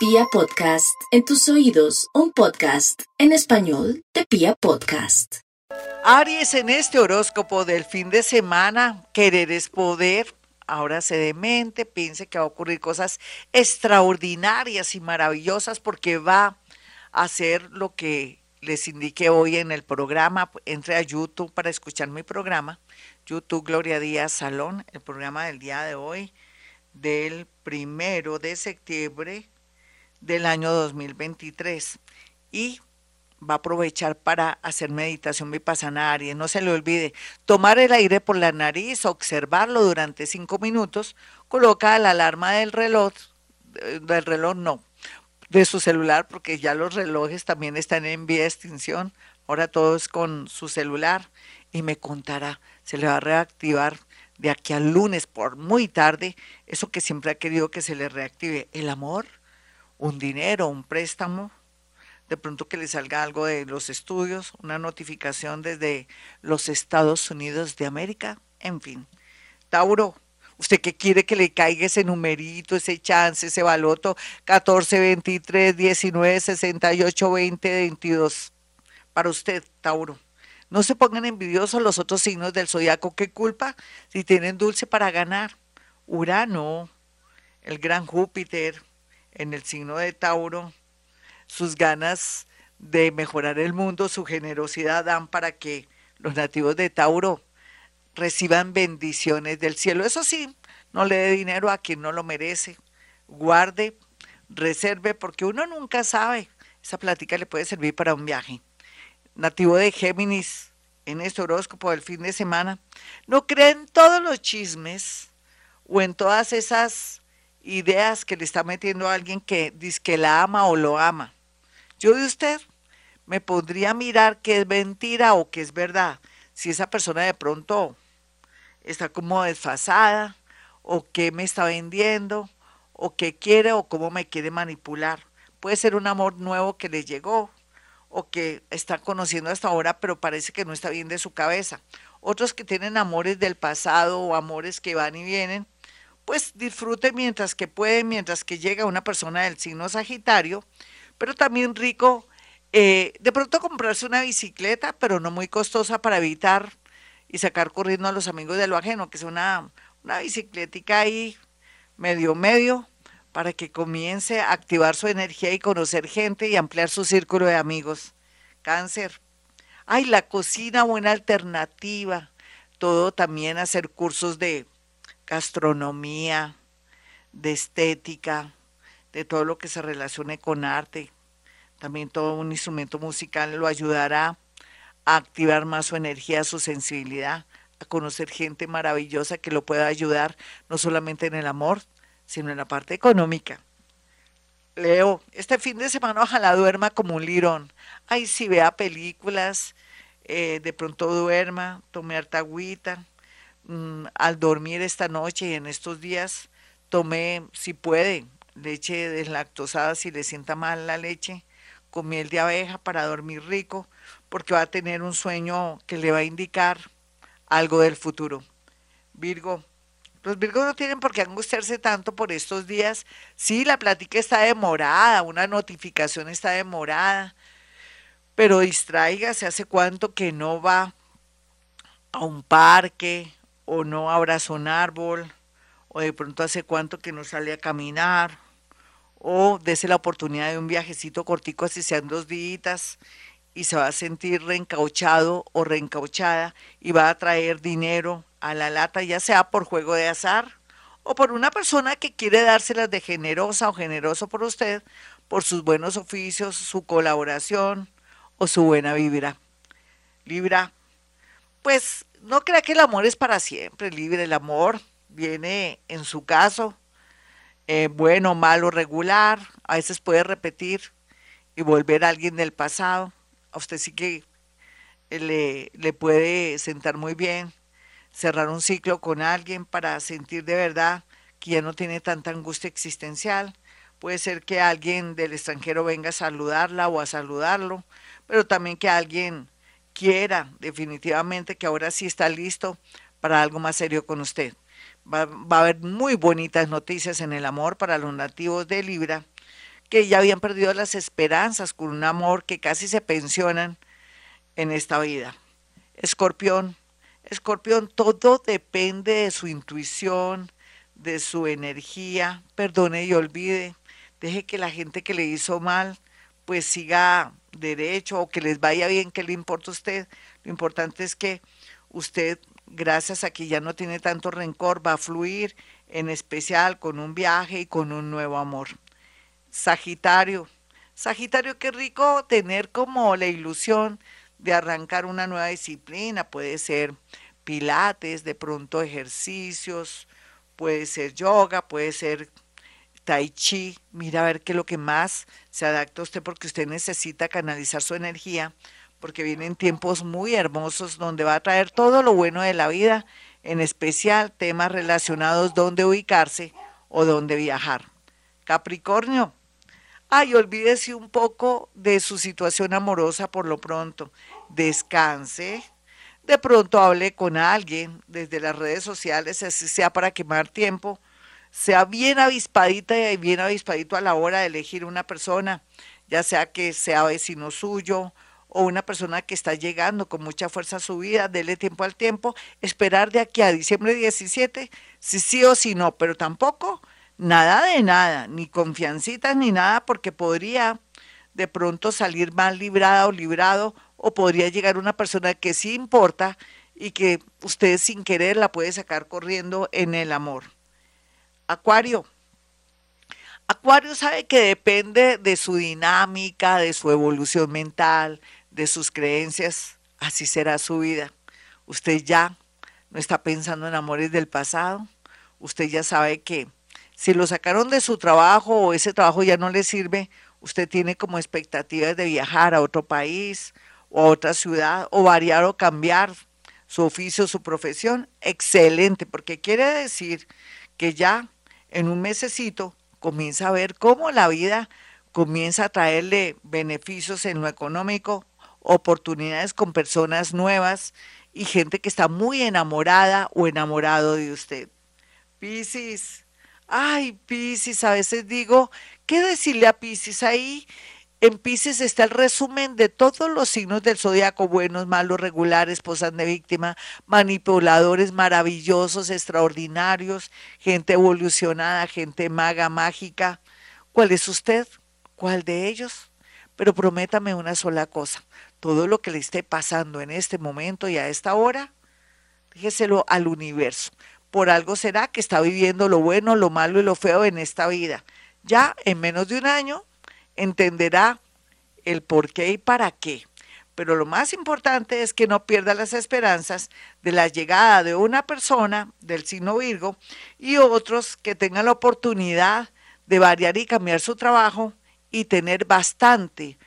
Pia Podcast, en tus oídos, un podcast en español de Pia Podcast. Aries, en este horóscopo del fin de semana, querer es poder. Ahora se demente, piense que va a ocurrir cosas extraordinarias y maravillosas porque va a hacer lo que les indiqué hoy en el programa. Entre a YouTube para escuchar mi programa. YouTube Gloria Díaz Salón, el programa del día de hoy del primero de septiembre del año 2023 y va a aprovechar para hacer meditación vipassana Aries. No se le olvide tomar el aire por la nariz, observarlo durante cinco minutos, coloca la alarma del reloj, eh, del reloj no, de su celular, porque ya los relojes también están en vía de extinción. Ahora todo es con su celular y me contará, se le va a reactivar de aquí al lunes por muy tarde, eso que siempre ha querido que se le reactive, el amor, un dinero, un préstamo, de pronto que le salga algo de los estudios, una notificación desde los Estados Unidos de América, en fin. Tauro, ¿usted qué quiere que le caiga ese numerito, ese chance, ese baloto 14, 23, 19, 68, 20, 22? Para usted, Tauro. No se pongan envidiosos los otros signos del zodiaco. ¿Qué culpa si tienen dulce para ganar? Urano, el gran Júpiter en el signo de Tauro, sus ganas de mejorar el mundo, su generosidad dan para que los nativos de Tauro reciban bendiciones del cielo. Eso sí, no le dé dinero a quien no lo merece. Guarde, reserve, porque uno nunca sabe. Esa plática le puede servir para un viaje nativo de Géminis, en este horóscopo del fin de semana, no creen todos los chismes o en todas esas ideas que le está metiendo a alguien que dice que la ama o lo ama. Yo de usted me podría mirar que es mentira o que es verdad. Si esa persona de pronto está como desfasada o que me está vendiendo o que quiere o cómo me quiere manipular. Puede ser un amor nuevo que le llegó o que está conociendo hasta ahora, pero parece que no está bien de su cabeza. Otros que tienen amores del pasado o amores que van y vienen, pues disfruten mientras que pueden, mientras que llega una persona del signo Sagitario, pero también rico eh, de pronto comprarse una bicicleta, pero no muy costosa para evitar y sacar corriendo a los amigos de lo ajeno, que es una, una bicicletica ahí medio medio, para que comience a activar su energía y conocer gente y ampliar su círculo de amigos. Cáncer. Ay, la cocina, buena alternativa. Todo también hacer cursos de gastronomía, de estética, de todo lo que se relacione con arte. También todo un instrumento musical lo ayudará a activar más su energía, su sensibilidad, a conocer gente maravillosa que lo pueda ayudar no solamente en el amor, sino en la parte económica. Leo, este fin de semana ojalá duerma como un lirón. Ay, si vea películas, eh, de pronto duerma, tome harta agüita. Mm, al dormir esta noche y en estos días, tome, si puede, leche deslactosada si le sienta mal la leche, con miel de abeja para dormir rico, porque va a tener un sueño que le va a indicar algo del futuro. Virgo, los Virgos no tienen por qué angustiarse tanto por estos días. Sí, la plática está demorada, una notificación está demorada, pero distráigase, hace cuánto que no va a un parque o no abraza un árbol, o de pronto hace cuánto que no sale a caminar, o dese la oportunidad de un viajecito cortico, así sean dos días, y se va a sentir reencauchado o reencauchada y va a traer dinero a la lata, ya sea por juego de azar o por una persona que quiere dárselas de generosa o generoso por usted, por sus buenos oficios, su colaboración o su buena vibra. Libra, pues no crea que el amor es para siempre, libre. El amor viene en su caso, eh, bueno, malo, regular, a veces puede repetir y volver a alguien del pasado. A usted sí que le, le puede sentar muy bien cerrar un ciclo con alguien para sentir de verdad que ya no tiene tanta angustia existencial. Puede ser que alguien del extranjero venga a saludarla o a saludarlo, pero también que alguien quiera definitivamente que ahora sí está listo para algo más serio con usted. Va, a haber muy bonitas noticias en el amor para los nativos de Libra que ya habían perdido las esperanzas con un amor que casi se pensionan en esta vida. Escorpión, escorpión, todo depende de su intuición, de su energía, perdone y olvide, deje que la gente que le hizo mal pues siga derecho o que les vaya bien, que le importa a usted. Lo importante es que usted, gracias a que ya no tiene tanto rencor, va a fluir, en especial con un viaje y con un nuevo amor. Sagitario, Sagitario, qué rico tener como la ilusión de arrancar una nueva disciplina, puede ser pilates, de pronto ejercicios, puede ser yoga, puede ser tai chi, mira a ver qué es lo que más se adapta a usted porque usted necesita canalizar su energía, porque vienen tiempos muy hermosos donde va a traer todo lo bueno de la vida, en especial temas relacionados dónde ubicarse o dónde viajar. Capricornio, ay, olvídese un poco de su situación amorosa por lo pronto, descanse, de pronto hable con alguien desde las redes sociales, así sea para quemar tiempo, sea bien avispadita y bien avispadito a la hora de elegir una persona, ya sea que sea vecino suyo o una persona que está llegando con mucha fuerza a su vida, dele tiempo al tiempo, esperar de aquí a diciembre 17, si sí o si no, pero tampoco nada de nada, ni confiancitas ni nada, porque podría de pronto salir mal librada o librado, o podría llegar una persona que sí importa y que usted sin querer la puede sacar corriendo en el amor. Acuario. Acuario sabe que depende de su dinámica, de su evolución mental, de sus creencias, así será su vida. Usted ya no está pensando en amores del pasado, usted ya sabe que si lo sacaron de su trabajo o ese trabajo ya no le sirve, usted tiene como expectativas de viajar a otro país o a otra ciudad o variar o cambiar su oficio, su profesión, excelente, porque quiere decir que ya en un mesecito comienza a ver cómo la vida comienza a traerle beneficios en lo económico, oportunidades con personas nuevas y gente que está muy enamorada o enamorado de usted. Piscis, ay Piscis, a veces digo, ¿qué decirle a Piscis ahí? En Pisces está el resumen de todos los signos del zodiaco, buenos, malos, regulares, posas de víctima, manipuladores maravillosos, extraordinarios, gente evolucionada, gente maga, mágica. ¿Cuál es usted? ¿Cuál de ellos? Pero prométame una sola cosa, todo lo que le esté pasando en este momento y a esta hora, déjeselo al universo. Por algo será que está viviendo lo bueno, lo malo y lo feo en esta vida. Ya en menos de un año entenderá el por qué y para qué. Pero lo más importante es que no pierda las esperanzas de la llegada de una persona del signo Virgo y otros que tengan la oportunidad de variar y cambiar su trabajo y tener bastante,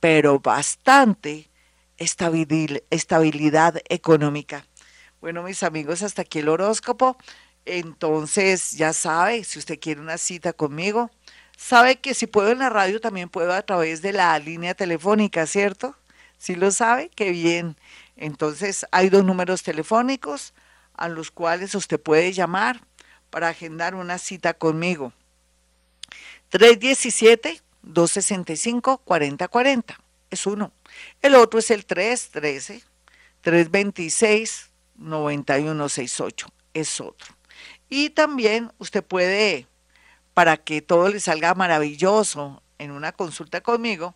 pero bastante estabilidad económica. Bueno, mis amigos, hasta aquí el horóscopo. Entonces, ya sabe, si usted quiere una cita conmigo, Sabe que si puedo en la radio, también puedo a través de la línea telefónica, ¿cierto? Si lo sabe, qué bien. Entonces, hay dos números telefónicos a los cuales usted puede llamar para agendar una cita conmigo. 317-265-4040 es uno. El otro es el 313-326-9168 es otro. Y también usted puede para que todo le salga maravilloso en una consulta conmigo,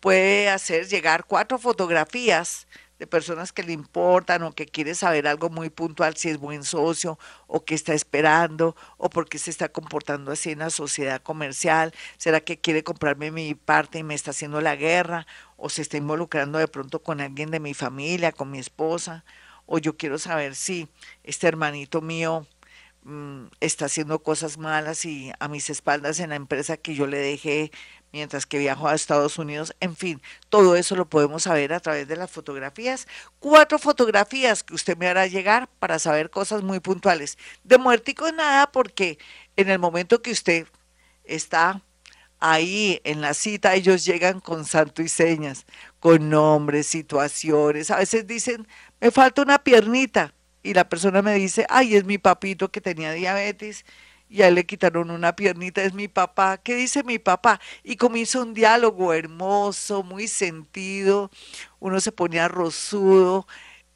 puede hacer llegar cuatro fotografías de personas que le importan o que quiere saber algo muy puntual, si es buen socio o que está esperando o por qué se está comportando así en la sociedad comercial, será que quiere comprarme mi parte y me está haciendo la guerra o se está involucrando de pronto con alguien de mi familia, con mi esposa, o yo quiero saber si este hermanito mío Mm, está haciendo cosas malas y a mis espaldas en la empresa que yo le dejé mientras que viajo a Estados Unidos. En fin, todo eso lo podemos saber a través de las fotografías. Cuatro fotografías que usted me hará llegar para saber cosas muy puntuales. De muertico nada porque en el momento que usted está ahí en la cita, ellos llegan con santo y señas, con nombres, situaciones. A veces dicen, me falta una piernita y la persona me dice, ay, es mi papito que tenía diabetes y a él le quitaron una piernita, es mi papá, ¿qué dice mi papá? Y comienza un diálogo hermoso, muy sentido, uno se ponía rosudo,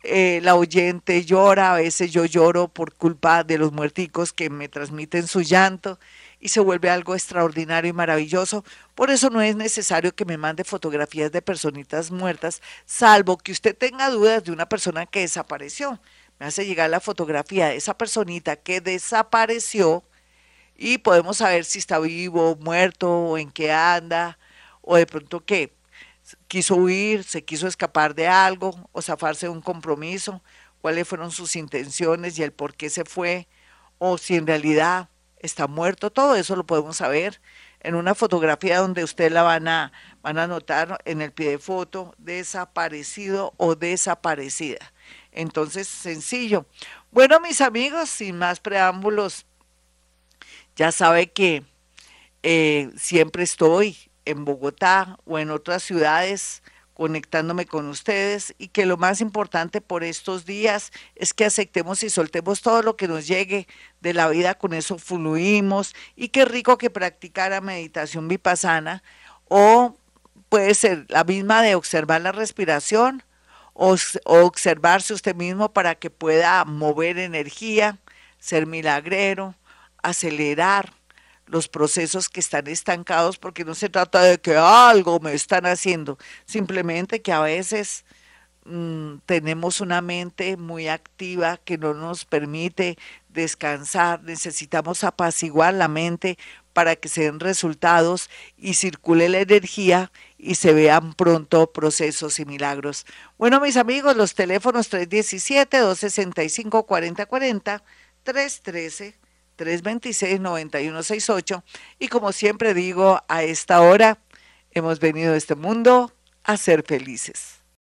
eh, la oyente llora, a veces yo lloro por culpa de los muerticos que me transmiten su llanto y se vuelve algo extraordinario y maravilloso. Por eso no es necesario que me mande fotografías de personitas muertas, salvo que usted tenga dudas de una persona que desapareció. Me hace llegar la fotografía de esa personita que desapareció y podemos saber si está vivo, muerto, o en qué anda, o de pronto qué quiso huir, se quiso escapar de algo o zafarse de un compromiso, cuáles fueron sus intenciones y el por qué se fue, o si en realidad está muerto, todo eso lo podemos saber en una fotografía donde usted la van a, van a notar en el pie de foto, desaparecido o desaparecida. Entonces, sencillo. Bueno, mis amigos, sin más preámbulos, ya sabe que eh, siempre estoy en Bogotá o en otras ciudades conectándome con ustedes y que lo más importante por estos días es que aceptemos y soltemos todo lo que nos llegue de la vida, con eso fluimos y qué rico que practicara meditación vipassana o puede ser la misma de observar la respiración o, observarse usted mismo para que pueda mover energía, ser milagrero, acelerar, los procesos que están estancados, porque no se trata de que algo me están haciendo, simplemente que a veces mm, tenemos una mente muy activa que no nos permite descansar, necesitamos apaciguar la mente para que se den resultados y circule la energía y se vean pronto procesos y milagros. Bueno, mis amigos, los teléfonos 317-265-4040, 313. 326-9168. Y como siempre digo, a esta hora hemos venido a este mundo a ser felices.